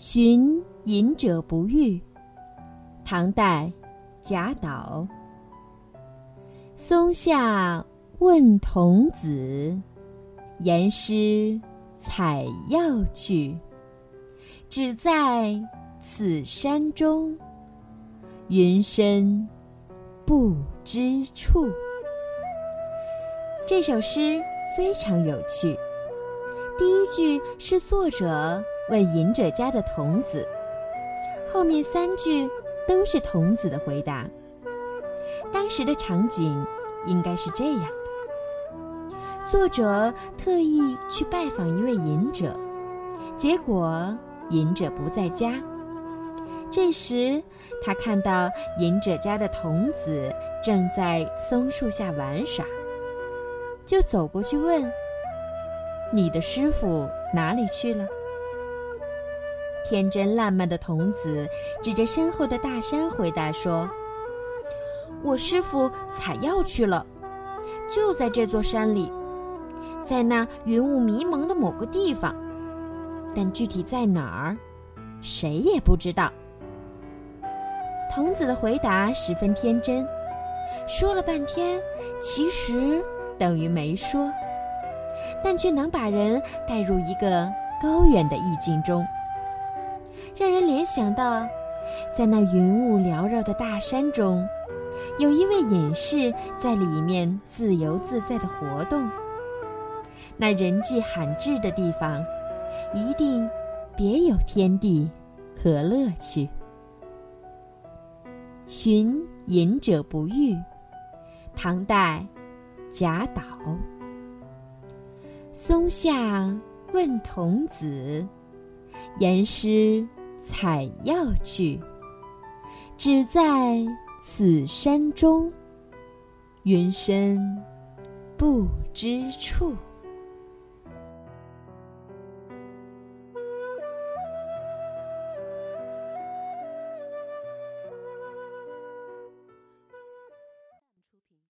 寻隐者不遇，唐代，贾岛。松下问童子，言师采药去。只在此山中，云深不知处。这首诗非常有趣。第一句是作者。问隐者家的童子，后面三句都是童子的回答。当时的场景应该是这样的：作者特意去拜访一位隐者，结果隐者不在家。这时他看到隐者家的童子正在松树下玩耍，就走过去问：“你的师傅哪里去了？”天真烂漫的童子指着身后的大山回答说：“我师傅采药去了，就在这座山里，在那云雾迷蒙的某个地方，但具体在哪儿，谁也不知道。”童子的回答十分天真，说了半天，其实等于没说，但却能把人带入一个高远的意境中。让人联想到，在那云雾缭绕的大山中，有一位隐士在里面自由自在的活动。那人迹罕至的地方，一定别有天地和乐趣。寻隐者不遇，唐代，贾岛。松下问童子，言师。采药去，只在此山中，云深不知处。